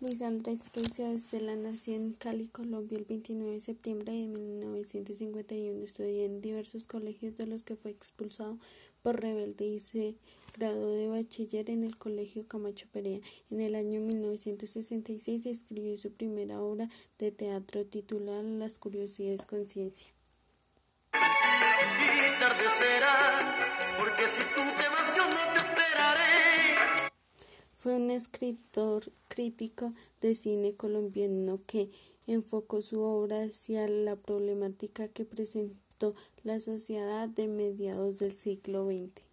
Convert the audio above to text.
Luis Andrés Caicedo Estela nació en Cali, Colombia, el 29 de septiembre de 1951. Estudió en diversos colegios de los que fue expulsado por rebelde y se graduó de bachiller en el Colegio Camacho Perea. En el año 1966 escribió su primera obra de teatro titulada Las curiosidades conciencia. porque si tú te Fue un escritor crítico de cine colombiano que enfocó su obra hacia la problemática que presentó la sociedad de mediados del siglo XX.